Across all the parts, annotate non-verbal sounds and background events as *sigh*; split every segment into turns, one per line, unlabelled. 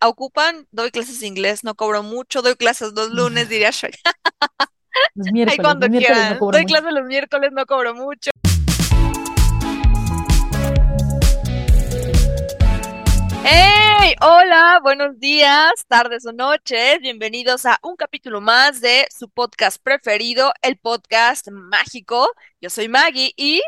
ocupan, doy clases de inglés, no cobro mucho, doy clases los lunes, diría Shrek. *laughs*
Los miércoles,
cuando
los miércoles no
quieran. Doy clases los miércoles, no cobro mucho. ¡Hey! Hola, buenos días, tardes o noches. Bienvenidos a un capítulo más de su podcast preferido, el podcast mágico. Yo soy Maggie y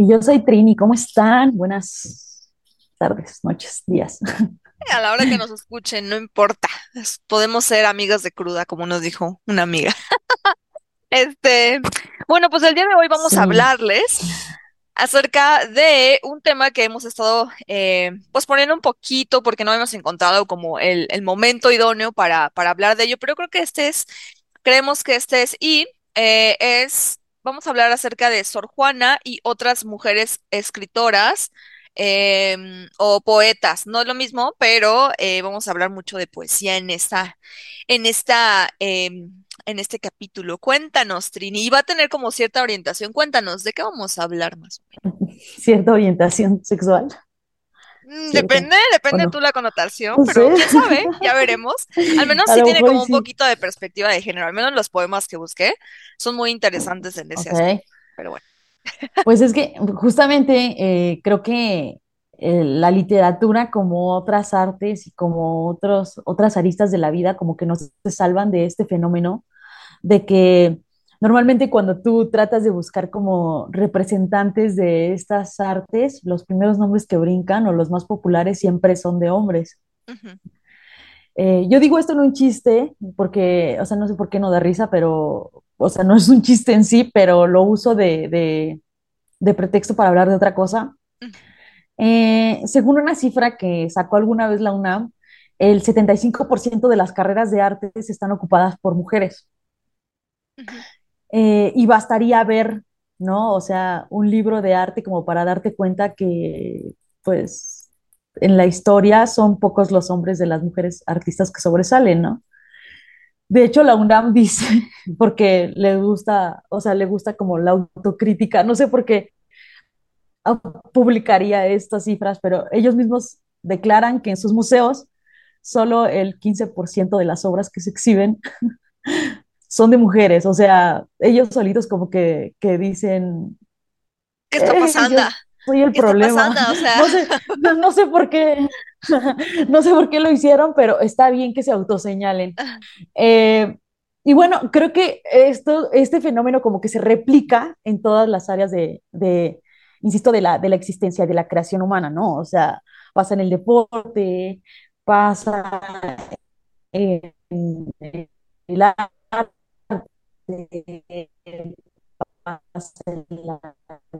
Y yo soy Trini, ¿cómo están? Buenas tardes, noches, días. *laughs*
a la hora que nos escuchen, no importa. Podemos ser amigas de cruda, como nos dijo una amiga. *laughs* Este, bueno, pues el día de hoy vamos a hablarles acerca de un tema que hemos estado eh, posponiendo un poquito porque no hemos encontrado como el, el momento idóneo para, para hablar de ello, pero creo que este es, creemos que este es, y eh, es, vamos a hablar acerca de Sor Juana y otras mujeres escritoras em, o poetas, no es lo mismo, pero eh, vamos a hablar mucho de poesía en esta, en esta, em, en este capítulo. Cuéntanos, Trini, y va a tener como cierta orientación. Cuéntanos, ¿de qué vamos a hablar más o *laughs*
cierta orientación sexual,
menos? Depende,
¿O
depende
no?
tú la connotación,
No
pero
sé.
quién sabe, *laughs* ya veremos. Al menos sí tiene como un poquito de perspectiva de género, al menos los poemas que busqué son muy interesantes en ese aspecto, pero bueno.
Pues es que justamente eh, creo que eh, la literatura, como otras artes y como otros, otras aristas de la vida, como que no se salvan de este fenómeno de que normalmente cuando tú tratas de buscar como representantes de estas artes, los primeros nombres que brincan o los más populares siempre son de hombres. Eh, yo digo esto en un chiste, porque, o sea, no sé por qué no da risa, pero, o sea, no es un chiste en sí, pero lo uso de, de, de pretexto para hablar de otra cosa. Eh, según una cifra que sacó alguna vez la UNAM, el 75% de las carreras de artes están ocupadas por mujeres. Eh, y bastaría ver, ¿no? O sea, un libro de arte como para darte cuenta que, pues, en la historia son pocos los hombres de las mujeres artistas que sobresalen, ¿no? De hecho, la UNAM *laughs* dice, porque le gusta, o sea, le gusta como la autocrítica, no sé por qué ah, publicaría estas cifras, pero ellos mismos declaran que en sus museos solo el 15% de las obras que se exhiben son de mujeres, o sea, ellos solitos como que, que dicen,
¿Qué está
"Eh,
pasando?
soy el
¿Qué está
problema.
pasando? O sea, *laughs*
No sé, no, no sé por qué, *laughs* no sé por qué lo hicieron, pero está bien que se autoseñalen. Eh, y bueno, creo que esto, este fenómeno como que se replica en todas las áreas de, de, insisto, de la, de la existencia, de la creación humana, ¿no? O sea, pasa en el deporte, pasa en el arte, pasa en la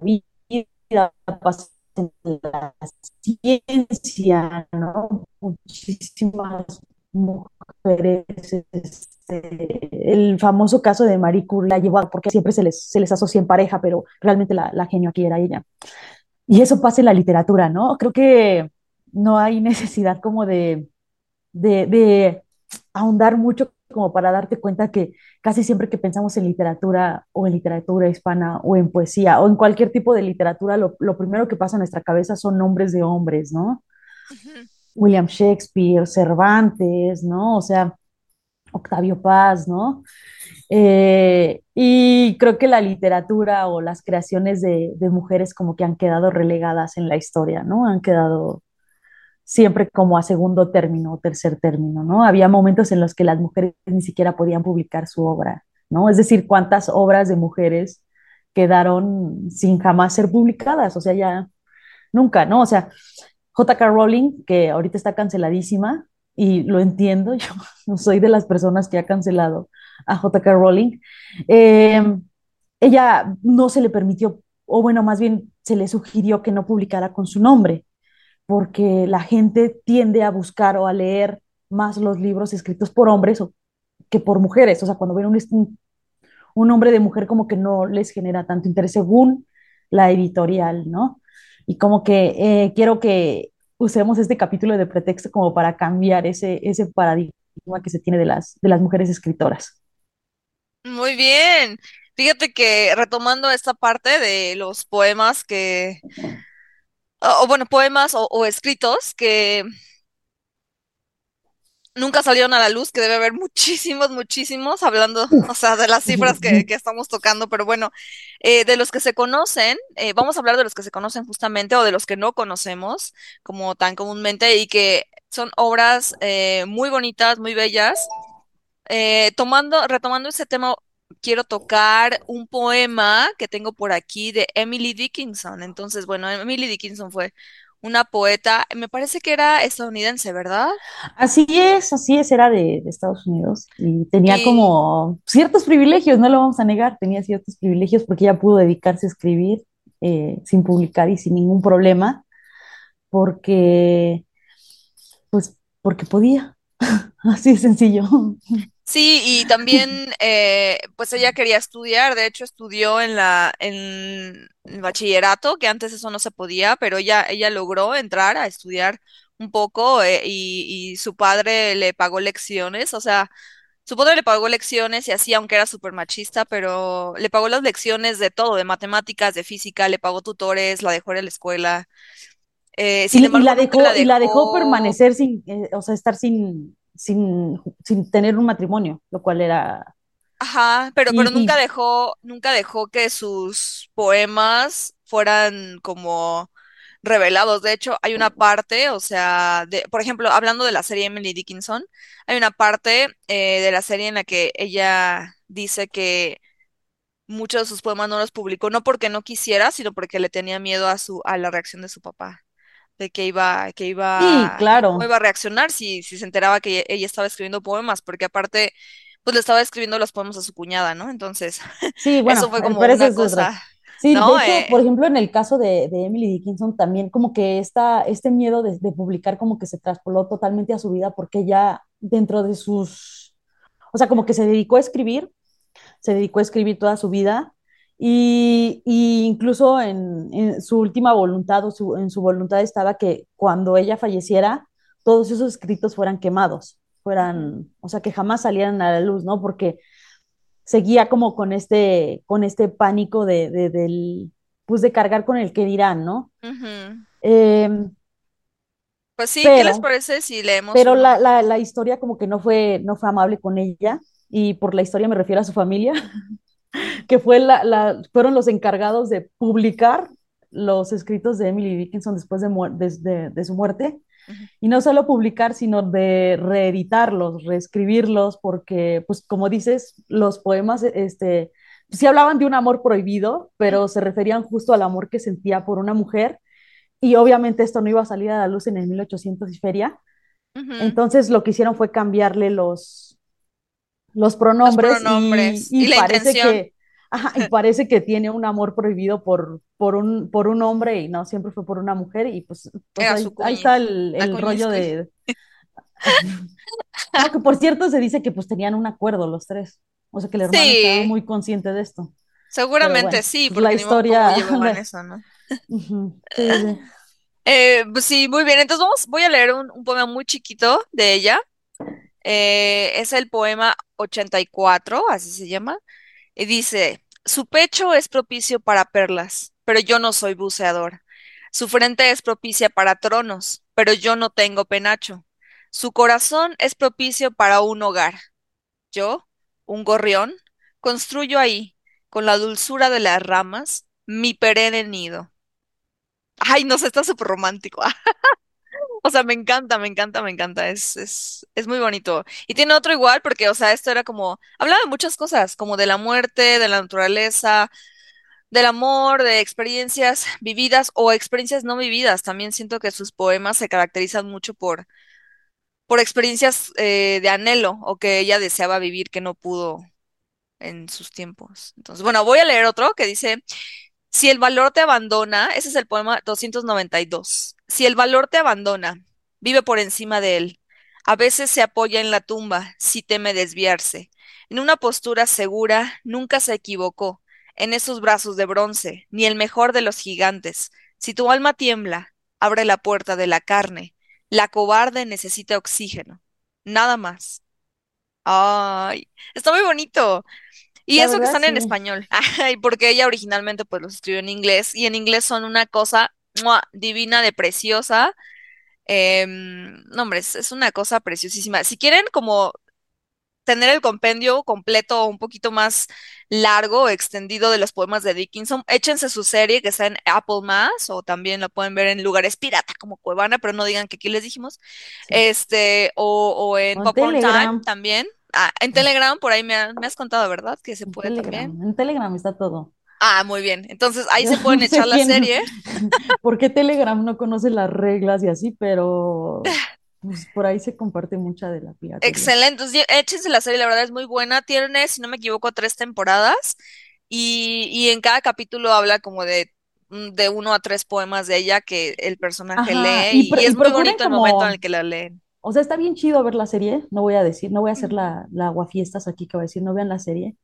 vida, pasa en la ciencia, ¿no? Muchísimas mujeres, este, el famoso caso de Marie Curie la llevó porque siempre se les, se les asocia en pareja, pero realmente la, genio aquí era ella. Y eso pasa en la literatura, ¿no? Creo que no hay necesidad como de, de ahondar mucho como para darte cuenta que casi siempre que pensamos en literatura o en literatura hispana o en poesía o en cualquier tipo de literatura, lo, lo primero que pasa en nuestra cabeza son nombres de hombres, ¿no? William Shakespeare, Cervantes, ¿no? O sea, Octavio Paz, ¿no? Eh, y creo que la literatura o las creaciones de, de mujeres como que han quedado relegadas en la historia, ¿no? Han quedado siempre como a segundo término o tercer término, ¿no? Había momentos en los que las mujeres ni siquiera podían publicar su obra, ¿no? Es decir, cuántas obras de mujeres quedaron sin jamás ser publicadas, o sea, ya nunca, ¿no? O sea, J.K. Rowling, que ahorita está canceladísima, y lo entiendo, *laughs* yo no soy de las personas que ha cancelado a J.K. Rowling, eh, ella no se le permitió, o bueno, más bien se le sugirió que no publicara con su nombre, porque la gente tiende a buscar o a leer más los libros escritos por hombres que por mujeres. O sea, cuando ven un, un, nombre de mujer como que no les genera tanto interés según la editorial, ¿no? Y como que eh, quiero que usemos este capítulo de pretexto como para cambiar ese, ese paradigma que se tiene de las, de las mujeres escritoras.
Muy bien. Fíjate que retomando esta parte de los poemas que o, o bueno, poemas o, o escritos que nunca salieron a la luz, que debe haber muchísimos, muchísimos, hablando, o sea, de las cifras que, que estamos tocando, pero bueno, eh, de los que se conocen, eh, vamos a hablar de los que se conocen justamente o de los que no conocemos como tan comúnmente y que son obras eh, muy bonitas, muy bellas. Eh, tomando, retomando ese tema, quiero tocar un poema que tengo por aquí de Emily Dickinson. Entonces, bueno, Emily Dickinson fue una poeta, me parece que era estadounidense, ¿verdad?
Así es, así es, era de, de Estados Unidos y tenía
Y
como ciertos privilegios, no lo vamos a negar, tenía ciertos privilegios porque ella pudo dedicarse a escribir eh, sin publicar y sin ningún problema, porque, pues, porque podía, *laughs* así de sencillo.
Sí, y también, eh, pues ella quería estudiar, de hecho estudió en la, en el bachillerato, que antes eso no se podía, pero ella, ella logró entrar a estudiar un poco eh, y, y su padre le pagó lecciones, o sea, su padre le pagó lecciones y así, aunque era súper machista, pero le pagó las lecciones de todo, de matemáticas, de física, le pagó tutores, la dejó ir a la escuela. Eh, sin
Y, la
nunca la
dejó, y la dejó
dejó
permanecer sin, eh, o sea, estar sin, sin, sin tener un matrimonio, lo cual era,
Ajá, pero,
y,
pero nunca dejó, nunca dejó que sus poemas fueran como revelados. De hecho, hay una parte, o sea, de, por ejemplo, hablando de la serie Emily Dickinson, hay una parte eh, de la serie en la que ella dice que muchos de sus poemas no los publicó, no porque no quisiera, sino porque le tenía miedo a su, a la reacción de su papá, de que iba, que
sí,
iba, cómo
claro,
iba a reaccionar si, si se enteraba que ella estaba escribiendo poemas, porque aparte pues le estaba escribiendo los poemas a su cuñada, ¿no? Entonces,
Sí, *laughs*
eso
bueno,
fue
eh,
como
eso
una
es otra.
cosa,
Sí, hecho,
Eh,
por ejemplo, en el caso de, de Emily Dickinson, también como que esta, este miedo de, de publicar como que se traspoló totalmente a su vida porque ella dentro de sus, o sea, como que se dedicó a escribir, se dedicó a escribir toda su vida y, y incluso en, en su última voluntad o su, en su voluntad estaba que cuando ella falleciera, todos esos escritos fueran quemados, fueran, o sea, que jamás salieran a la luz, ¿no? Porque seguía como con este, con este pánico de, de, del, pues de cargar con el que dirán, ¿no? Eh,
Pues sí, ¿qué les parece si leemos
pero la, la, la, historia como que no fue, no fue amable con ella, y por la historia me refiero a su familia, *laughs* que fue la, la, fueron los encargados de publicar los escritos de Emily Dickinson después de, de, de, de su muerte, y no solo publicar, sino de reeditarlos, reescribirlos, porque, pues como dices, los poemas, este, sí hablaban de un amor prohibido, pero se referían justo al amor que sentía por una mujer, y obviamente esto no iba a salir a la luz en el 1800 y feria, entonces lo que hicieron fue cambiarle los, los
Los
pronombres y,
pronombres
y
y la
parece
intención
que... Ajá, y *laughs* parece que tiene un amor prohibido por, por, un, por un hombre y no, siempre fue por una mujer y pues, pues ahí, está el,
la
el rollo de, *laughs* no, que por cierto se dice que pues tenían un acuerdo los tres. O sea que el hermano estaba muy consciente de esto.
Seguramente
bueno,
sí,
pues la
porque cómo
historia. *laughs* la-
eso, ¿no?
Sí, sí.
Eh, pues sí, muy bien. Entonces vamos, voy a leer un, un poema muy chiquito de ella. Eh, es el poema 84, así se llama. Y dice, su pecho es propicio para perlas, pero yo no soy buceador. Su frente es propicia para tronos, pero yo no tengo penacho. Su corazón es propicio para un hogar. Yo, un gorrión, construyo ahí, con la dulzura de las ramas, mi perenne nido. Ay, no sé, está súper romántico. *laughs* O sea, me encanta, me encanta, me encanta. Es, es, es muy bonito. Y tiene otro igual, porque, o sea, esto era como, hablaba de muchas cosas, como de la muerte, de la naturaleza, del amor, de experiencias vividas o experiencias no vividas. También siento que sus poemas se caracterizan mucho por, por experiencias eh, de anhelo o que ella deseaba vivir que no pudo en sus tiempos. Entonces, bueno, voy a leer otro que dice, si el valor te abandona, ese es el poema 292. Si el valor te abandona, vive por encima de él. A veces se apoya en la tumba, si teme desviarse. En una postura segura, nunca se equivocó. En esos brazos de bronce, ni el mejor de los gigantes. Si tu alma tiembla, abre la puerta de la carne. La cobarde necesita oxígeno. Nada más. Ay, está muy bonito. Y
La
eso que
verdad,
están en español. *laughs* Ay, porque ella originalmente pues los escribió en inglés y en inglés son una cosa. ¡Mua! divina de preciosa. Em, no, hombre, es, es una cosa preciosísima. Si quieren como tener el compendio completo un poquito más largo extendido de los poemas de Dickinson, échense su serie que está en Apple Más o también la pueden ver en lugares pirata como Cuevana, pero no digan que aquí les dijimos.
Sí.
Este, o, o en
O en
Popcorn Time
Telegram,
también. Ah, en Telegram, por ahí me, ha- me has contado, ¿verdad? Que se
en
puede
Telegram,
también.
en Telegram está todo.
Ah, muy bien. Entonces ahí se pueden *laughs* echar la serie. *laughs*
por qué Telegram no conoce las reglas y así, pero pues, por ahí se comparte mucha de la piratería.
Excelente. Entonces, échense la serie, la verdad es muy buena. Tiene, si no me equivoco, tres temporadas y, y en cada capítulo habla como de, mm, de uno a tres poemas de ella que el personaje
Ajá,
lee
y,
es muy bonito el momento en el que la leen.
o sea, está bien chido ver la serie, no voy a decir, no voy a hacer la, la aguafiestas aquí que voy a decir, no vean la serie,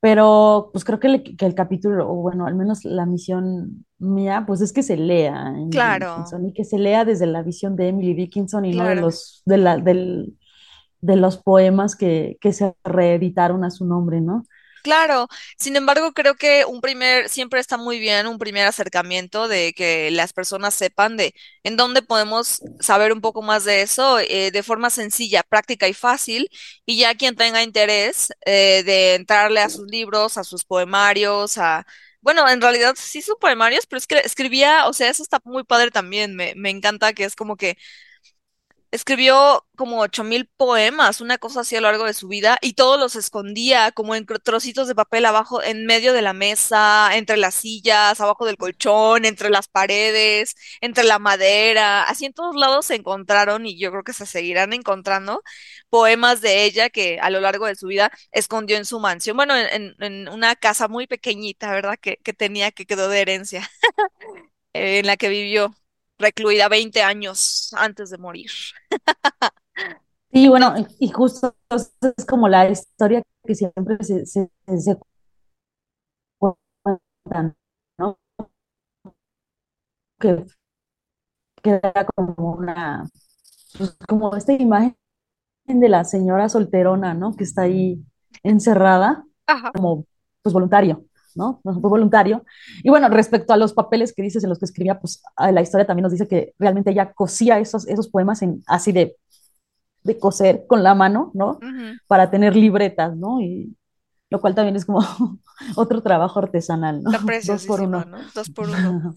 pero pues creo que, el- que el capítulo, o bueno, al menos la misión mía, pues es que se lea Emily
Claro,
Dickinson y que se lea desde la visión de Emily Dickinson y no de los, de la, del, de los poemas que, que se reeditaron a su nombre, ¿no?
Claro, sin embargo, creo que un primer, siempre está muy bien un primer acercamiento de que las personas sepan de en dónde podemos saber un poco más de eso eh, de forma sencilla, práctica y fácil, y ya quien tenga interés eh, de entrarle a sus libros, a sus poemarios, a, bueno, en realidad sí son poemarios, pero es que escribía, o sea, eso está muy padre también, me, me encanta que es como que Escribió como ocho mil poemas, una cosa así a lo largo de su vida, y todos los escondía como en trocitos de papel abajo, en medio de la mesa, entre las sillas, abajo del colchón, entre las paredes, entre la madera, así en todos lados se encontraron y yo creo que se seguirán encontrando poemas de ella que a lo largo de su vida escondió en su mansión, bueno, en, en- en una casa muy pequeñita, ¿verdad? Que, que tenía, que quedó de herencia, *laughs* eh, en la que vivió recluida 20 años antes de morir.
Sí, bueno, y justo es como la historia que siempre se, se, se cuentan, ¿no? Que, que era como una, pues, como esta imagen de la señora solterona, ¿no? Que está ahí encerrada
ajá.
como, pues, voluntario, ¿no? Fue voluntario. Y bueno, respecto a los papeles que dices en los que escribía, pues a la historia también nos dice que realmente ella cosía esos, esos poemas en, así de, de coser con la mano, ¿no? Para tener libretas, ¿no? Y lo cual también es como *laughs* otro trabajo artesanal, ¿no? *laughs* Dos por uno.
¿no? Dos por *laughs* uno.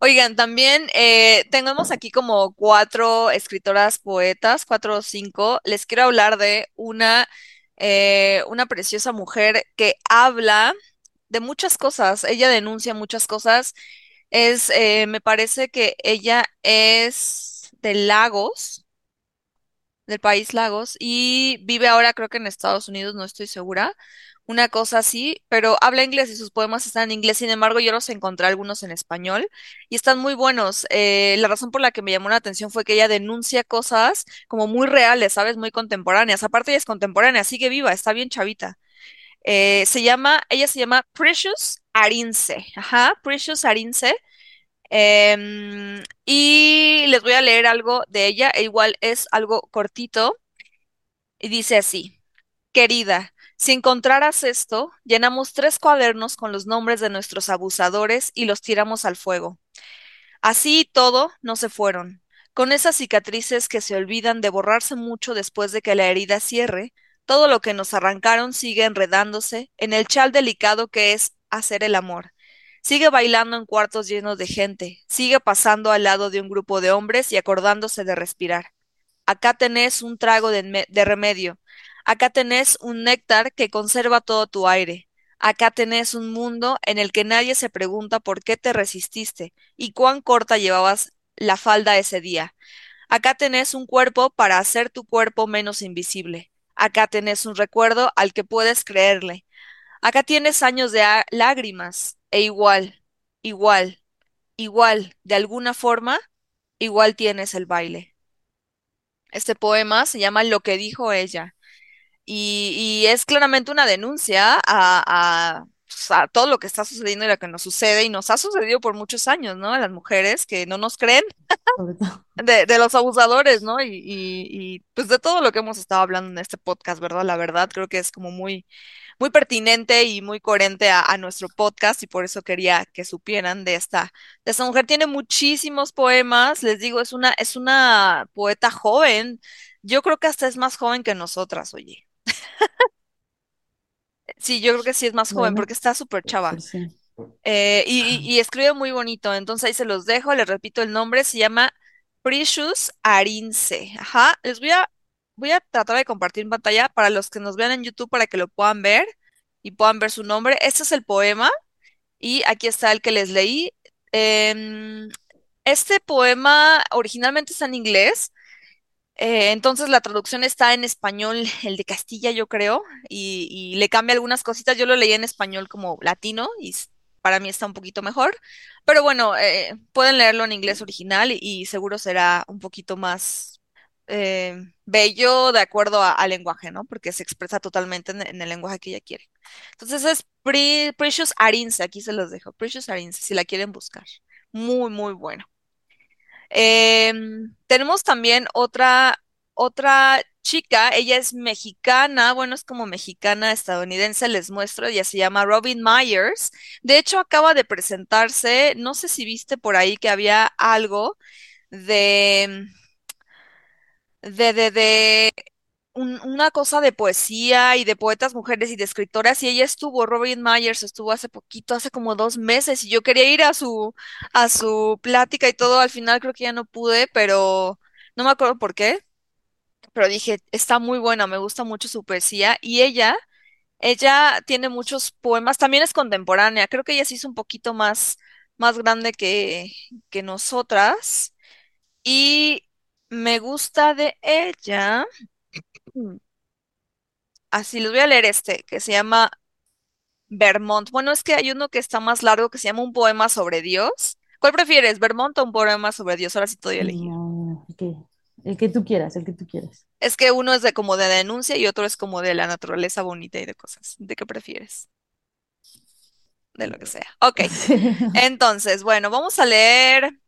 Oigan, también eh, tenemos aquí como cuatro escritoras poetas, cuatro o cinco. Les quiero hablar de una, eh, una preciosa mujer que habla de muchas cosas. Ella denuncia muchas cosas. Es, eh, me parece que ella es de Lagos, del país Lagos, y vive ahora creo que en Estados Unidos, no estoy segura. Una cosa así, pero habla inglés y sus poemas están en inglés. Sin embargo, yo los encontré algunos en español y están muy buenos. Eh, la razón por la que me llamó la atención fue que ella denuncia cosas como muy reales, ¿sabes? Muy contemporáneas. Aparte, ella es contemporánea, sigue viva, está bien chavita. Eh, se llama, ella se llama Precious Arinze. Ajá, Precious Arinze. Em, y les voy a leer algo de ella, e igual es algo cortito, y dice así. Querida, si encontraras esto, llenamos tres cuadernos con los nombres de nuestros abusadores y los tiramos al fuego. Así y todo, no se fueron. Con esas cicatrices que se olvidan de borrarse mucho después de que la herida cierre, todo lo que nos arrancaron sigue enredándose en el chal delicado que es hacer el amor. Sigue bailando en cuartos llenos de gente, sigue pasando al lado de un grupo de hombres y acordándose de respirar. Acá tenés un trago de, remedio. Acá tenés un néctar que conserva todo tu aire. Acá tenés un mundo en el que nadie se pregunta por qué te resististe y cuán corta llevabas la falda ese día. Acá tenés un cuerpo para hacer tu cuerpo menos invisible. Acá tenés un recuerdo al que puedes creerle. Acá tienes años de lágrimas e igual, igual, igual, de alguna forma, igual tienes el baile. Este poema se llama Lo que dijo ella y, y es claramente una denuncia a, a, a todo lo que está sucediendo y lo que nos sucede y nos ha sucedido por muchos años, ¿no? A las mujeres que no nos creen *laughs* de, de los abusadores, ¿no? Y, y, y, pues de todo lo que hemos estado hablando en este podcast, ¿verdad? La verdad, creo que es como muy, muy pertinente y muy coherente a, a nuestro podcast y por eso quería que supieran de esta, de esta mujer. Tiene muchísimos poemas, les digo, es una, es una poeta joven. Yo creo que hasta es más joven que nosotras, oye. Sí, yo creo que sí es más joven
Bueno,
porque está súper
puede
chava.
sí.
Eh, y, y- y escribe muy bonito, entonces ahí se los dejo, les repito el nombre, se llama Precious Arinze. Ajá, les voy a, voy a tratar de compartir en pantalla para los que nos vean en YouTube para que lo puedan ver y puedan ver su nombre. Este es el poema y aquí está el que les leí. Em, este poema originalmente está en inglés. Eh, entonces la traducción está en español, el de Castilla, yo creo, y, le cambia algunas cositas. Yo lo leí en español como latino y para mí está un poquito mejor. Pero bueno, eh, pueden leerlo en inglés original y, seguro será un poquito más eh, bello de acuerdo al lenguaje, ¿no? Porque se expresa totalmente en, el lenguaje que ella quiere. Entonces es Pre- Precious Arinze, aquí se los dejo. Precious Arinze, si la quieren buscar. Muy, muy bueno. Em, tenemos también otra, otra chica, ella es mexicana, bueno, es como mexicana estadounidense, les muestro, ella se llama Robin Myers. De hecho, acaba de presentarse, no sé si viste por ahí que había algo de, de, de, de un- una cosa de poesía y de poetas mujeres y de escritoras, y ella estuvo, Robin Myers estuvo hace poquito, hace como dos meses, y yo quería ir a su, a su plática y todo, al final creo que ya no pude, pero no me acuerdo por qué, pero dije, está muy buena, me gusta mucho su poesía, y ella, ella tiene muchos poemas, también es contemporánea, creo que ella se hizo un poquito más, más grande que, que nosotras, y me gusta de ella. Así les voy a leer este, que se llama Vermont. Bueno, es que hay uno que está más largo que se llama Un poema sobre Dios. ¿Cuál prefieres, Vermont o un poema sobre Dios? Ahora sí te doy a elegir.
No, el que, el que tú quieras, el que tú quieras.
Es que uno es de como de denuncia y otro es como de la naturaleza bonita y de cosas. ¿De qué prefieres? De lo que sea. Ok, *laughs* entonces, bueno, vamos a leer.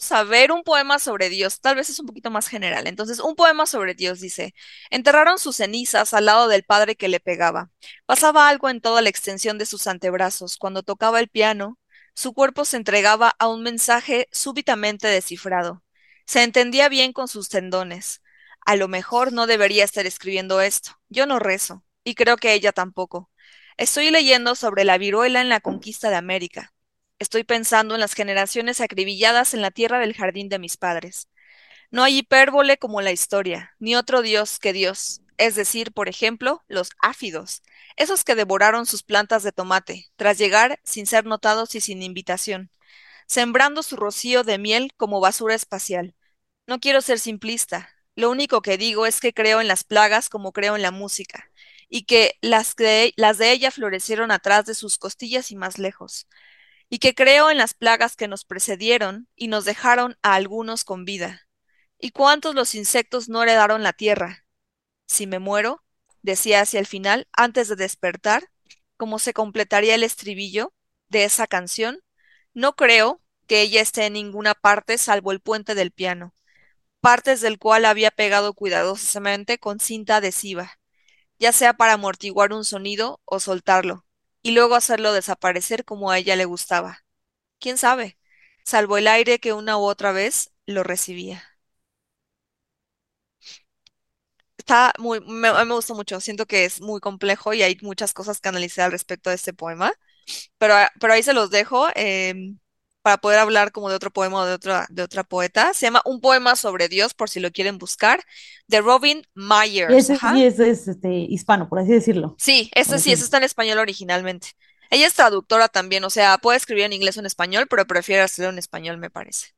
Vamos a ver un poema sobre Dios, tal vez es un poquito más general. Entonces, un poema sobre Dios dice, enterraron sus cenizas al lado del padre que le pegaba. Pasaba algo en toda la extensión de sus antebrazos. Cuando tocaba el piano, su cuerpo se entregaba a un mensaje súbitamente descifrado. Se entendía bien con sus tendones. A lo mejor no debería estar escribiendo esto. Yo no rezo, y creo que ella tampoco. Estoy leyendo sobre la viruela en la conquista de América. Estoy pensando en las generaciones acribilladas en la tierra del jardín de mis padres. No hay hipérbole como la historia, ni otro dios que Dios, es decir, por ejemplo, los áfidos, esos que devoraron sus plantas de tomate, tras llegar sin ser notados y sin invitación, sembrando su rocío de miel como basura espacial. No quiero ser simplista, lo único que digo es que creo en las plagas como creo en la música, y que las, de, las de ella florecieron atrás de sus costillas y más lejos y que creo en las plagas que nos precedieron y nos dejaron a algunos con vida. ¿Y cuántos los insectos no heredaron la tierra? Si me muero, decía hacia el final, antes de despertar, cómo se completaría el estribillo de esa canción, no creo que ella esté en ninguna parte salvo el puente del piano, partes del cual había pegado cuidadosamente con cinta adhesiva, ya sea para amortiguar un sonido o soltarlo, y luego hacerlo desaparecer como a ella le gustaba. ¿Quién sabe? Salvo el aire que una u otra vez lo recibía. Está muy, me, me gusta mucho, siento que es muy complejo y hay muchas cosas que analizar al respecto de este poema, pero, pero ahí se los dejo em, para poder hablar como de otro poema o de otra, de otra poeta. Se llama Un poema sobre Dios, por si lo quieren buscar, de Robin
Y
Myers.
ese
Ajá.
sí es, es, este, hispano, por así decirlo.
Sí,
Ahora
sí,
sí.
está en español originalmente. Ella es traductora también, o sea, puede escribir en inglés o en español, pero prefiere hacerlo en español, me parece.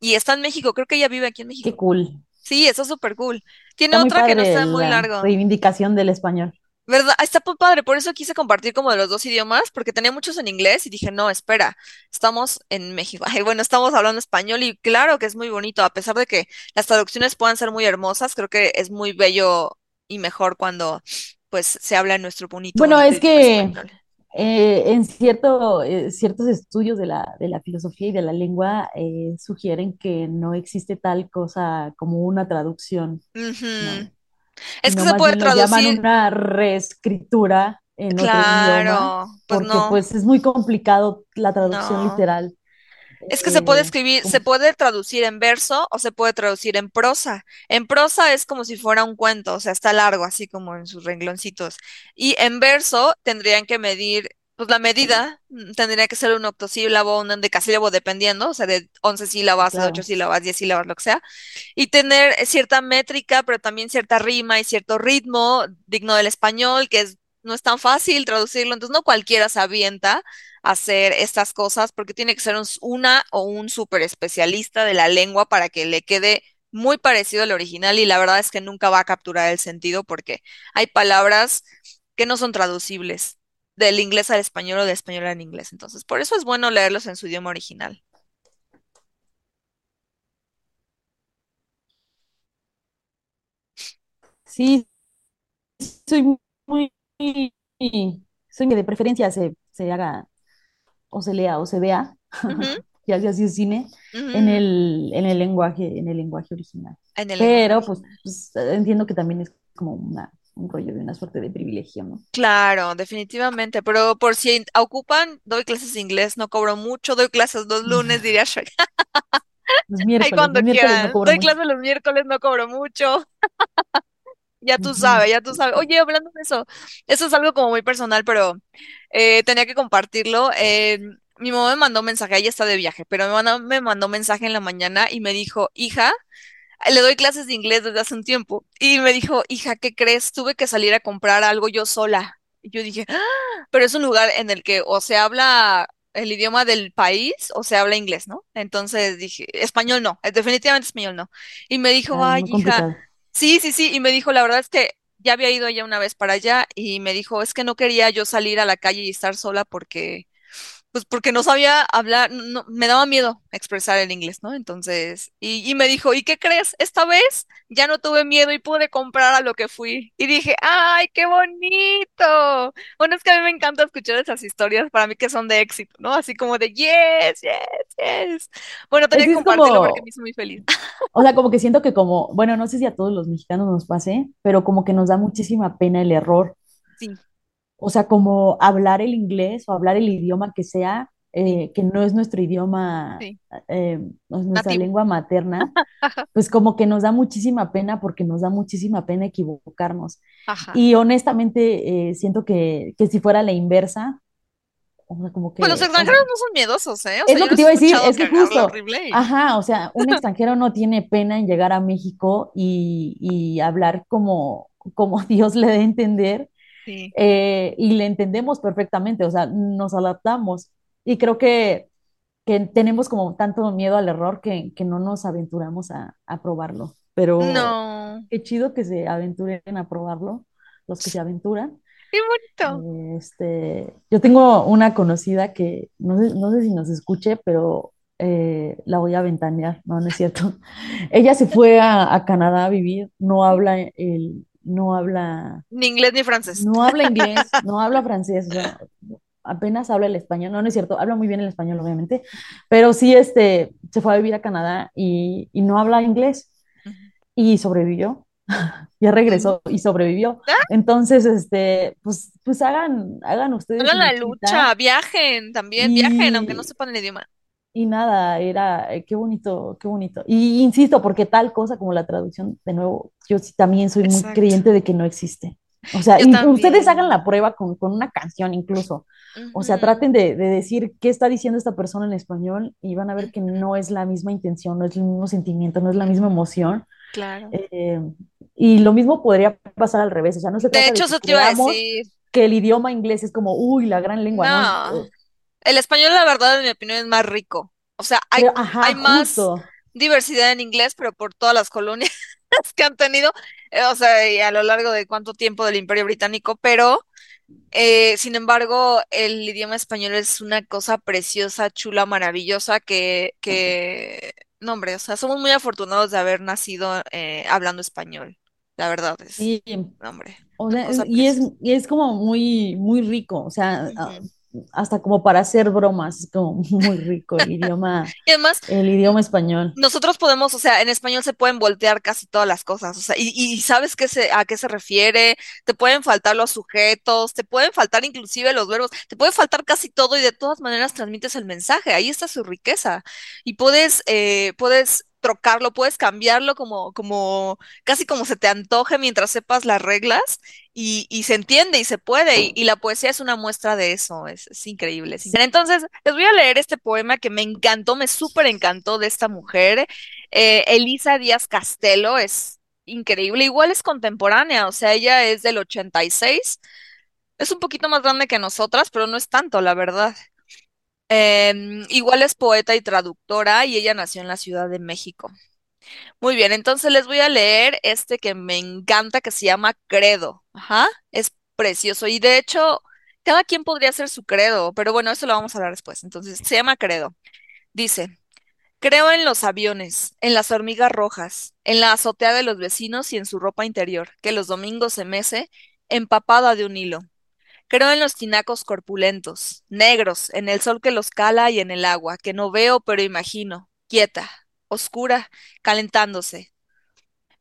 Y está en México, creo que ella vive aquí en
Qué
México.
cool.
Sí, está súper cool. Tiene
Está
otra que no está muy
la
largo.
reivindicación del español.
¿Verdad? Está muy padre, por eso quise compartir como de los dos idiomas, porque tenía muchos en inglés y dije, no, espera, estamos en México. *laughs* Ay, bueno, estamos hablando español y claro que es muy bonito, a pesar de que las traducciones puedan ser muy hermosas, creo que es muy bello y mejor cuando pues se habla en nuestro bonito,
Bueno,
bonito
es que eh, en cierto, eh, ciertos estudios de la, de la filosofía y de la lengua eh, sugieren que no existe tal cosa como una traducción.
Es que se puede
lo llaman
traducir,
una reescritura en otro idioma,
claro, pues
porque
no,
pues es muy complicado la traducción
no.
literal.
Es que se puede
eh,
escribir, se puede traducir en verso o se puede traducir en prosa. En prosa es como si fuera un cuento, o sea, está largo, así como en sus rengloncitos. Y en verso tendrían que medir, pues la medida mm, tendría que ser un octosílabo, un endecasílabo, dependiendo, o sea, de 11 sílabas, de 8
claro.
sílabas, 10 sílabas, lo que sea. Y tener cierta métrica, pero también cierta rima y cierto ritmo digno del español, que es, no es tan fácil traducirlo. Entonces, no cualquiera se avienta hacer estas cosas porque tiene que ser un- una o un súper especialista de la lengua para que le quede muy parecido al original y la verdad es que nunca va a capturar el sentido porque hay palabras que no son traducibles del inglés al español o del español al inglés. Entonces, por eso es bueno leerlos en su idioma original.
Sí, soy muy, soy muy de preferencia se, se haga o se lea o se vea, *laughs* ya sea así cine, en el, en el lenguaje, en el lenguaje original.
En el lenguaje
Pero pues, pues, entiendo que también es como una, un rollo de una suerte de privilegio, ¿no?
Claro, definitivamente, pero por si ocupan, doy clases de inglés, no cobro mucho, doy clases los lunes, *laughs* diría Shrek.
Los
Ahí
miércoles,
cuando
los miércoles
quieran. Doy clases los miércoles, no cobro mucho. *laughs* Ya tú sabes, ya tú sabes. Oye, hablando de eso, eso es algo como muy personal, pero eh, tenía que compartirlo. Eh, mi mamá me mandó un mensaje, ella está de viaje, pero me mandó, me mandó un mensaje en la mañana y me dijo, hija, le doy clases de inglés desde hace un tiempo. Y me dijo, hija, ¿qué crees? Tuve que salir a comprar algo yo sola. Y yo dije, "Ah", pero es un lugar en el que o se habla el idioma del país o se habla inglés, ¿no? Entonces dije, español no, eh, definitivamente español no. Y me dijo, ay, hija,
complicado.
sí, sí, sí. Y me dijo, la verdad es que ya había ido ella una vez para allá y me dijo, es que no quería yo salir a la calle y estar sola porque pues porque no sabía hablar, no, me daba miedo expresar el inglés, ¿no? Entonces, y, y me dijo, ¿y qué crees? Esta vez ya no tuve miedo y pude comprar a lo que fui. Y dije, ¡ay, qué bonito! Bueno, es que a mí me encanta escuchar esas historias, para mí que son de éxito, ¿no? Así como de, yes, yes, yes. Bueno, tenía que compartirlo porque me
como,
hizo muy feliz. *laughs*
o sea, como que siento que como, bueno, no sé si a todos los mexicanos nos pase, pero como que nos da muchísima pena el error.
Sí,
O sea, como hablar el inglés o hablar el idioma que sea, eh, que no es nuestro idioma,
sí.
eh, nuestra
Nativo.
lengua materna, *laughs* pues como que nos da muchísima pena porque nos da muchísima pena equivocarnos.
Ajá.
Y honestamente, eh, siento que, que si fuera la inversa, o sea, como
Pues los
que, o sea,
extranjeros no son miedosos, ¿eh? O
es
sea,
lo que te iba a decir, es que justo,
horrible.
ajá, o sea, un *laughs* extranjero no tiene pena en llegar a México y, y hablar como, como *laughs* Dios le dé a entender
Sí.
eh, y le entendemos perfectamente, o sea, nos adaptamos. Y creo que, que tenemos como tanto miedo al error que, que no nos aventuramos a, a probarlo. Pero
No.
qué chido que se aventuren a probarlo, los que se aventuran.
Qué bonito.
Este, yo tengo una conocida que no sé, no sé si nos escuche, pero eh, la voy a ventanear, no, no es cierto. *laughs* Ella se fue a, a Canadá a vivir, no habla el, no habla
Ni inglés ni francés.
no habla inglés, *laughs* no habla francés, o sea, apenas habla el español, no, no es cierto, habla muy bien el español, obviamente, pero sí, este, se fue a vivir a Canadá y, y no habla inglés y sobrevivió, *laughs* ya regresó y sobrevivió.
Ah,
Entonces, este, pues, pues hagan, hagan ustedes
Hagan la lucha, viajen también, viajen, aunque no sepan el idioma.
Y nada, era, eh, qué bonito, qué bonito. Y insisto, porque tal cosa como la traducción, de nuevo, yo sí también soy muy creyente de que no existe. O sea, ustedes hagan la prueba con, con una canción incluso. O sea, traten de, de decir qué está diciendo esta persona en español y van a ver que no es la misma intención, no es el mismo sentimiento, no es la misma emoción.
Claro.
Eh, y lo mismo podría pasar al revés. O sea, no se trata de
hecho,
que
eso te iba a decir.
que el idioma inglés es como, uy, la gran lengua, ¿no?
No. El español, la verdad, en mi opinión, es más rico. O sea, hay,
creo, ajá,
hay más diversidad en inglés, pero por todas las colonias *laughs* que han tenido, eh, o sea, y a lo largo de cuánto tiempo del Imperio Británico, pero Eh, sin embargo, el idioma español es una cosa preciosa, chula, maravillosa, que, que, no, hombre, o sea, somos muy afortunados de haber nacido eh, hablando español. La verdad es,
Sí,
no, hombre.
O sea,
cosa
y es, y es como muy, muy rico, o sea, a-
Ujú.
Hasta como para hacer bromas, es como *laughs* muy rico el idioma,
Y además,
el idioma español.
nosotros podemos, o sea, en español se pueden voltear casi todas las cosas, o sea, y, y sabes qué se, a qué se refiere, te pueden faltar los sujetos, te pueden faltar inclusive los verbos, te puede faltar casi todo y de todas maneras transmites el mensaje, ahí está su riqueza. Y puedes, eh, puedes trocarlo, puedes cambiarlo como, como, casi como se te antoje mientras sepas las reglas y, se entiende y se puede, y, la poesía es una muestra de eso, es, es increíble. Entonces, les voy a leer este poema que me encantó, me súper encantó de esta mujer, eh, Elisa Díaz Castelo, es increíble, igual es contemporánea, o sea, ella es del 86, es un poquito más grande que nosotras, pero no es tanto, la verdad. Em, igual es poeta y traductora y ella nació en la Ciudad de México. Muy bien, entonces les voy a leer este que me encanta, que se llama Credo. Ajá, es precioso. Y de hecho, cada quien podría hacer su credo, pero bueno, eso lo vamos a hablar después. Entonces, se llama Credo. Dice, creo en los aviones, en las hormigas rojas, en la azotea de los vecinos y en su ropa interior, que los domingos se mece, empapada de un hilo. Creo en los tinacos corpulentos, negros, en el sol que los cala y en el agua, que no veo pero imagino, quieta, oscura, calentándose.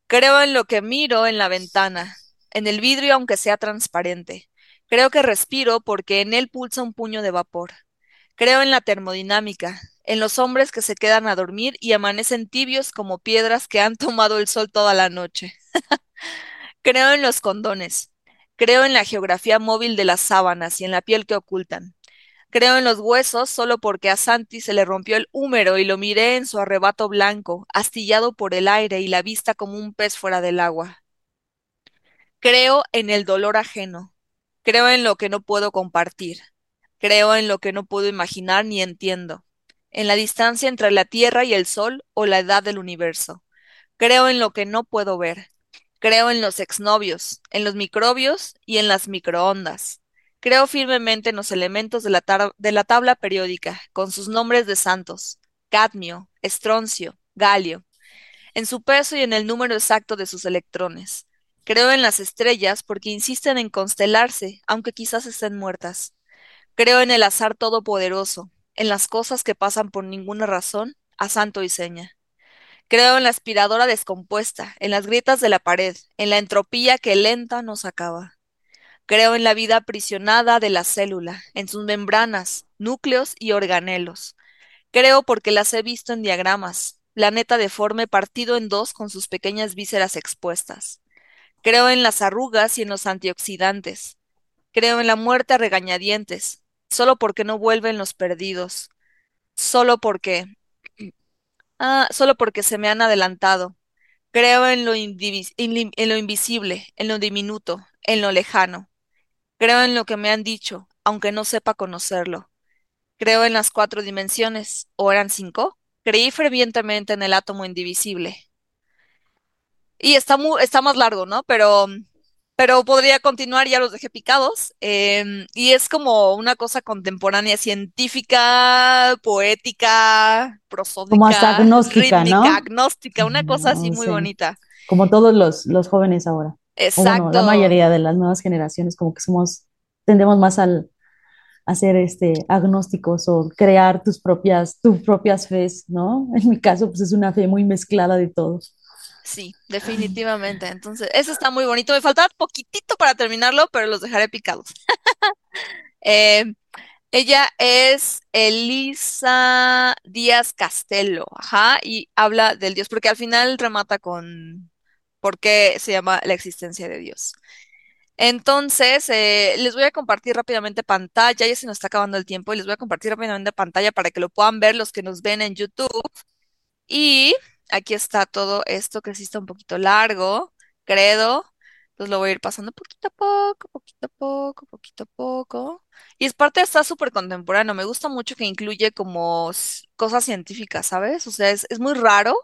Creo en lo que miro en la ventana, en el vidrio aunque sea transparente. Creo que respiro porque en él pulsa un puño de vapor. Creo en la termodinámica, en los hombres que se quedan a dormir y amanecen tibios como piedras que han *laughs* tomado el sol toda la noche. *laughs* Creo en los condones. Creo en la geografía móvil de las sábanas y en la piel que ocultan. Creo en los huesos solo porque a Santi se le rompió el húmero y lo miré en su arrebato blanco, astillado por el aire y la vista como un pez fuera del agua. Creo en el dolor ajeno. Creo en lo que no puedo compartir. Creo en lo que no puedo imaginar ni entiendo. En la distancia entre la Tierra y el Sol o la edad del universo. Creo en lo que no puedo ver. Creo en los exnovios, en los microbios y en las microondas. Creo firmemente en los elementos de la, de la tabla periódica, con sus nombres de santos, cadmio, estroncio, galio, en su peso y en el número exacto de sus electrones. Creo en las estrellas porque insisten en constelarse, aunque quizás estén muertas. Creo en el azar todopoderoso, en las cosas que pasan por ninguna razón, a santo y seña. Creo en la aspiradora descompuesta, en las grietas de la pared, en la entropía que lenta nos acaba. Creo en la vida aprisionada de la célula, en sus membranas, núcleos y organelos. Creo porque las he visto en diagramas, planeta deforme partido en dos con sus pequeñas vísceras expuestas. Creo en las arrugas y en los antioxidantes. Creo en la muerte a regañadientes, solo porque no vuelven los perdidos, solo porque, ah, solo porque se me han adelantado. Creo en lo en lo invisible, en lo diminuto, en lo lejano. Creo en lo que me han dicho, aunque no sepa conocerlo. Creo en las cuatro dimensiones, ¿o eran cinco? Creí fervientemente en el átomo indivisible. Y está mu- está más largo, ¿no? Pero, pero podría continuar, ya los dejé picados. em, y es como una cosa contemporánea, científica, poética,
Como hasta
prosódica,
agnóstica,
rítmica,
¿no?
agnóstica, una cosa así
O
muy bonita.
como todos los, los jóvenes ahora. O bueno, la
Exacto.
mayoría de las nuevas generaciones, como que somos, tendemos más al, a ser este, agnósticos o crear tus propias, tus propias fes, ¿no? *laughs* En mi caso, pues es una fe muy mezclada de todos.
Sí, definitivamente. Entonces, eso está muy bonito. Me faltaba poquitito para terminarlo, pero los dejaré picados. *laughs* Eh, ella es Elisa Díaz Castelo, ajá, y habla del Dios, porque al final remata con por qué se llama la existencia de Dios. Entonces, eh, les voy a compartir rápidamente pantalla, ya se nos está acabando el tiempo, y les voy a compartir rápidamente pantalla para que lo puedan ver los que nos ven en YouTube. Y aquí está todo esto que sí está un poquito largo, credo. Entonces lo voy a ir pasando poquito a poco, poquito a poco, poquito a poco. Y es parte, está súper contemporáneo. Me gusta mucho que incluye como cosas científicas, ¿sabes? O sea, es, es muy raro,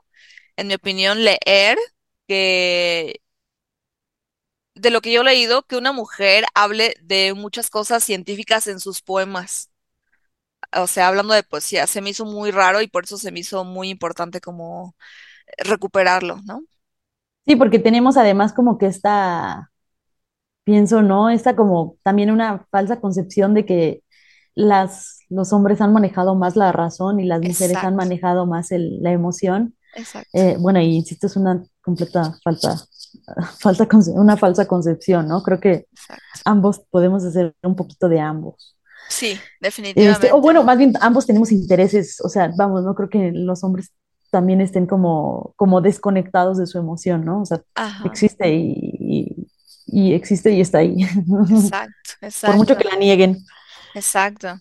en mi opinión, leer que de lo que yo he leído, que una mujer hable de muchas cosas científicas en sus poemas. O sea, hablando de poesía, se me hizo muy raro y por eso se me hizo muy importante como recuperarlo, ¿no?
Sí, porque tenemos además como que esta, pienso, ¿no? Esta como también una falsa concepción de que las, los hombres han manejado más la razón y las mujeres han manejado más el- la emoción.
exacto,
Eh, bueno, y insisto, es una completa falta, falta, una falsa concepción, ¿no? Creo que
exacto.
ambos podemos hacer un poquito de ambos.
Sí,
Este, o
definitivamente.
bueno, más bien ambos tenemos intereses, o sea, vamos, no creo que los hombres también estén como, como desconectados de su emoción, ¿no? O sea,
Ajá,
existe y, y- y existe y está ahí,
exacto, *laughs*
por mucho que
exacto,
la nieguen.
exacto.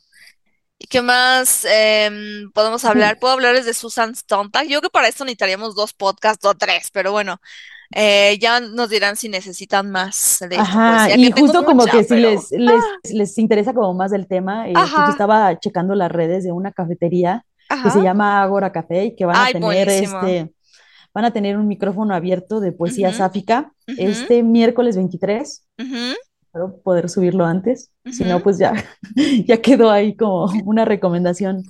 ¿Y qué más em, podemos hablar? Puedo hablarles de Susan Sontag. Yo creo que para esto necesitaríamos dos podcasts o tres, pero bueno, eh, ya nos dirán si necesitan más de esta
Ajá, y justo como
mucha,
que si
pero...
les, les, les interesa como más del tema, eh,
Ajá,
estaba checando las redes de una cafetería que se llama Ágora Café y que van a tener
buenísimo.
este, van a tener un micrófono abierto de poesía
Ujú,
sáfica este miércoles 23.
ujú,
espero poder subirlo antes, si no, pues ya, *laughs* ya quedó ahí como una recomendación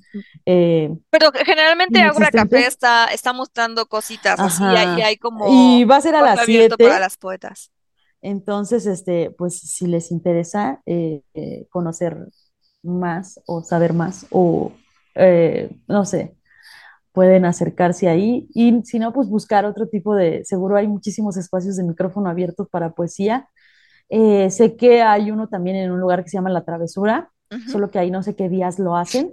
eh,
Pero generalmente Ágora Café está, está mostrando cositas así y hay, y hay como
Y va a ser a las
abierto para
7.
las poetas.
entonces, este, pues si les interesa eh, eh, conocer más o saber más o, eh, no sé, pueden acercarse ahí y si no, pues buscar otro tipo de, seguro hay muchísimos espacios de micrófono abiertos para poesía. Eh, sé que hay uno también en un lugar que se llama La Travesura, solo que ahí no sé qué días lo hacen.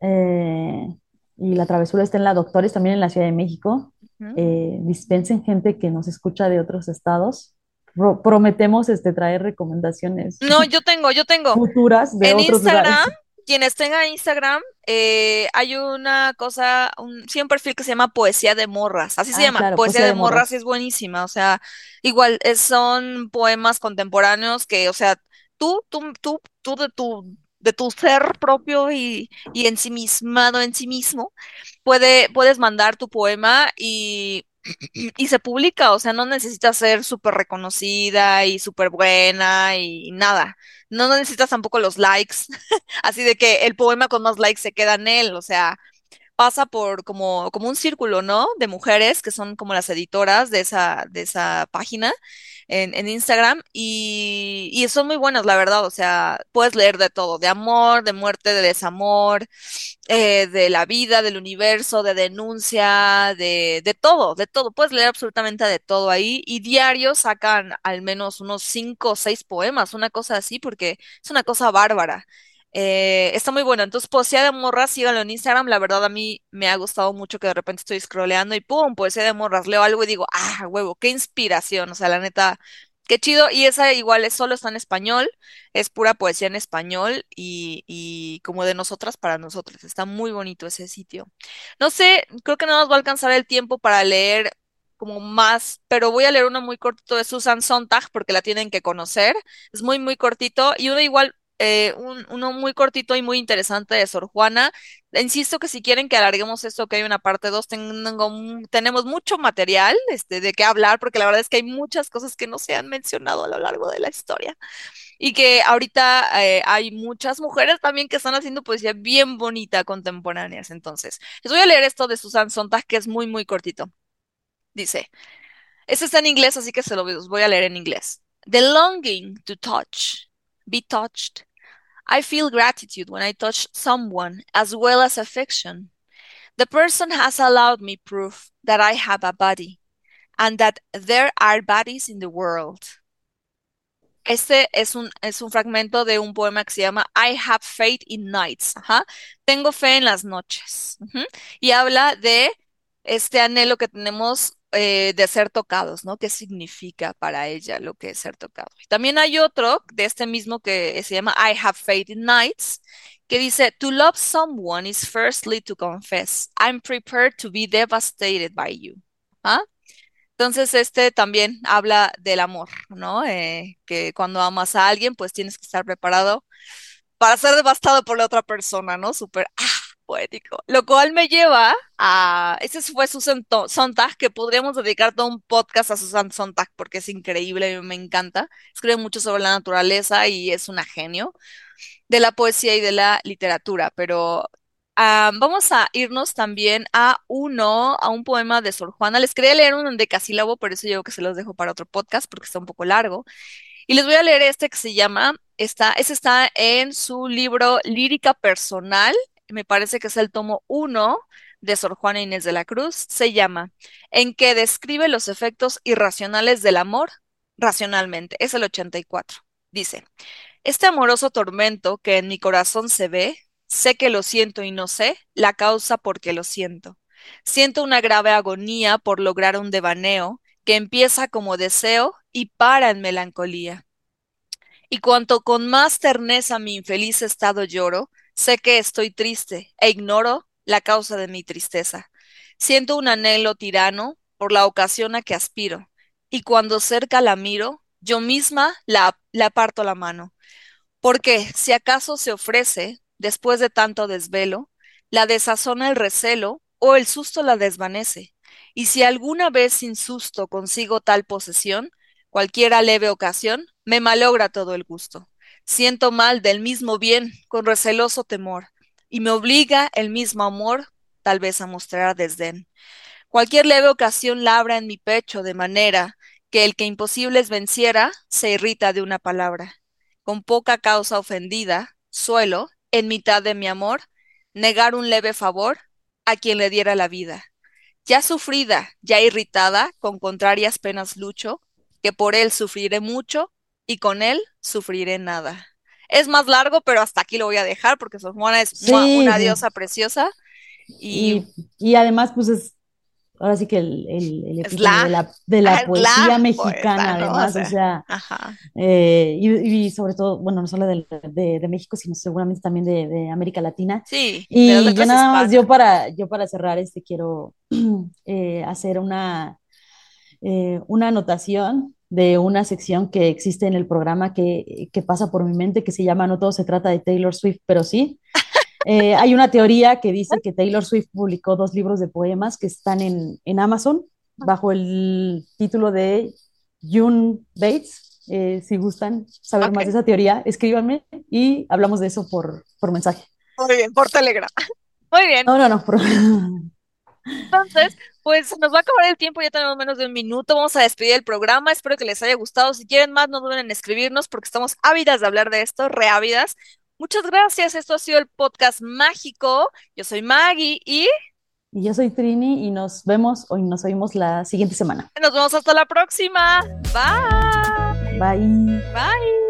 Eh, y La Travesura está en la Doctores, también en la Ciudad de México. Eh, dispensen gente que nos escucha de otros estados. Pro- prometemos este, traer recomendaciones
No, yo tengo, yo tengo.
futuras de
En
otros
Instagram,
lugares.
Quienes tengan Instagram, eh, hay una cosa, un, sí, un perfil que se llama Poesía de Morras, así se
Ah,
llama,
claro,
Poesía
poesía
de
de
Morras y
morras.
es buenísima, o sea, igual es- son poemas contemporáneos que, o sea, tú, tú, tú, tú de tu, de tu ser propio y, y ensimismado en sí mismo, puede, puedes mandar tu poema y y se publica, o sea, no necesitas ser súper reconocida y súper buena y nada. No necesitas tampoco los likes, *laughs* así de que el poema con más likes se queda en él, o sea, pasa por como, como un círculo, ¿no? De mujeres que son como las editoras de esa, de esa página en, en Instagram y, y son muy buenas, la verdad, o sea, puedes leer de todo, de amor, de muerte, de desamor, eh, de la vida, del universo, de denuncia, de, de todo, de todo, puedes leer absolutamente de todo ahí y diario sacan al menos unos cinco o seis poemas, una cosa así, porque es una cosa bárbara. Eh, está muy bueno. Entonces, Poesía de Morras, síganlo en Instagram. La verdad, a mí me ha gustado mucho que de repente estoy scrolleando y ¡pum! Poesía de Morras. Leo algo y digo, ¡ah, huevo! ¡Qué inspiración! O sea, la neta, qué chido. Y esa igual es solo está en español. Es pura poesía en español y, y como de nosotras para nosotras. Está muy bonito ese sitio. No sé, creo que no nos va a alcanzar el tiempo para leer como más, pero voy a leer uno muy cortito de Susan Sontag porque la tienen que conocer. Es muy, muy cortito. Y uno igual eh, un- uno muy cortito y muy interesante de Sor Juana. Insisto que si quieren que alarguemos esto, que hay una parte 2 tengo mu- tenemos mucho material este, de qué hablar, porque la verdad es que hay muchas cosas que no se han mencionado a lo largo de la historia. Y que ahorita eh, hay muchas mujeres también que están haciendo poesía bien bonita contemporáneas. Entonces, les voy a leer esto de Susan Sontag, que es muy, muy cortito. Dice, esto está en inglés, así que se lo voy a leer en inglés. The longing to touch, be touched. I feel gratitude when I touch someone as well as affection. The person has allowed me proof that I have a body and that there are bodies in the world. Este es un, es un fragmento de un poema que se llama I have faith in nights. Ajá. Tengo fe en las noches. Ujú. Y habla de este anhelo que tenemos eh, de ser tocados, ¿no? ¿Qué significa para ella lo que es ser tocado? También hay otro de este mismo que se llama I have faith in nights, que dice, To love someone is firstly to confess, I'm prepared to be devastated by you. ¿Ah? Entonces, este también habla del amor, ¿no? Eh, que cuando amas a alguien, pues tienes que estar preparado para ser devastado por la otra persona, ¿no? Súper ah, poético. Lo cual me lleva a. Ese fue Susan Sontag, que podríamos dedicar todo un podcast a Susan Sontag porque es increíble, me encanta. Escribe mucho sobre la naturaleza y es una genio de la poesía y de la literatura, pero vamos a irnos también a uno, a un poema de Sor Juana. Les quería leer un decasílabo, por eso yo que se los dejo para otro podcast porque está un poco largo. Y les voy a leer este que se llama, está, ese está en su libro Lírica Personal, me parece que es el tomo 1 de Sor Juana Inés de la Cruz, se llama En que describe los efectos irracionales del amor racionalmente, es el 84. Dice, este amoroso tormento que en mi corazón se ve, sé que lo siento y no sé la causa por qué lo siento. Siento una grave agonía por lograr un devaneo que empieza como deseo y para en melancolía. Y cuanto con más terneza mi infeliz estado lloro, sé que estoy triste e ignoro la causa de mi tristeza. Siento un anhelo tirano por la ocasión a que aspiro, y cuando cerca la miro, yo misma la, la aparto la mano. Porque si acaso se ofrece, después de tanto desvelo, la desazona el recelo o el susto la desvanece. Y si alguna vez sin susto consigo tal posesión, cualquiera leve ocasión, me malogra todo el gusto. Siento mal del mismo bien con receloso temor, y me obliga el mismo amor tal vez a mostrar desdén. Cualquier leve ocasión labra en mi pecho de manera que el que imposibles venciera se irrita de una palabra. Con poca causa ofendida, suelo, en mitad de mi amor, negar un leve favor a quien le diera la vida. Ya sufrida, ya irritada, con contrarias penas lucho, que por él sufriré mucho y con él sufriré nada. Es más largo, pero hasta aquí lo voy a dejar porque Sor Juana es
Sí,
una
sí.
diosa preciosa y
Y, y además, pues es ahora sí que el, el, el
es la,
de la, de *laughs* la
es
poesía
la
mexicana,
poeta, ¿no? O
además, o
sea, ajá.
eh, y, y sobre todo, bueno, no solo de, de, de México, sino seguramente también de, de América Latina.
Sí,
Y
letras
nada más, yo para, yo para cerrar, este, quiero *clears throat* eh, hacer una, eh, una anotación de una sección que existe en el programa que, que pasa por mi mente, que se llama No todo se trata de Taylor Swift, pero sí. *laughs* Eh, hay una teoría que dice que Taylor Swift publicó dos libros de poemas que están en, en Amazon bajo el título de June Bates. Eh, si gustan saber más de esa teoría, escríbanme y hablamos de eso por, por mensaje.
muy bien, por Telegram. *laughs* Muy bien.
No, no, no. Por... *laughs*
Entonces, pues nos va a acabar el tiempo, ya tenemos menos de un minuto. Vamos a despedir el programa. Espero que les haya gustado. Si quieren más, no duden en escribirnos porque estamos ávidas de hablar de esto, reávidas. Muchas gracias. Esto ha sido el podcast mágico. Yo soy Maggie y
y yo soy Trini y nos vemos o nos oímos la siguiente semana.
nos vemos hasta la próxima. Bye.
Bye.
Bye.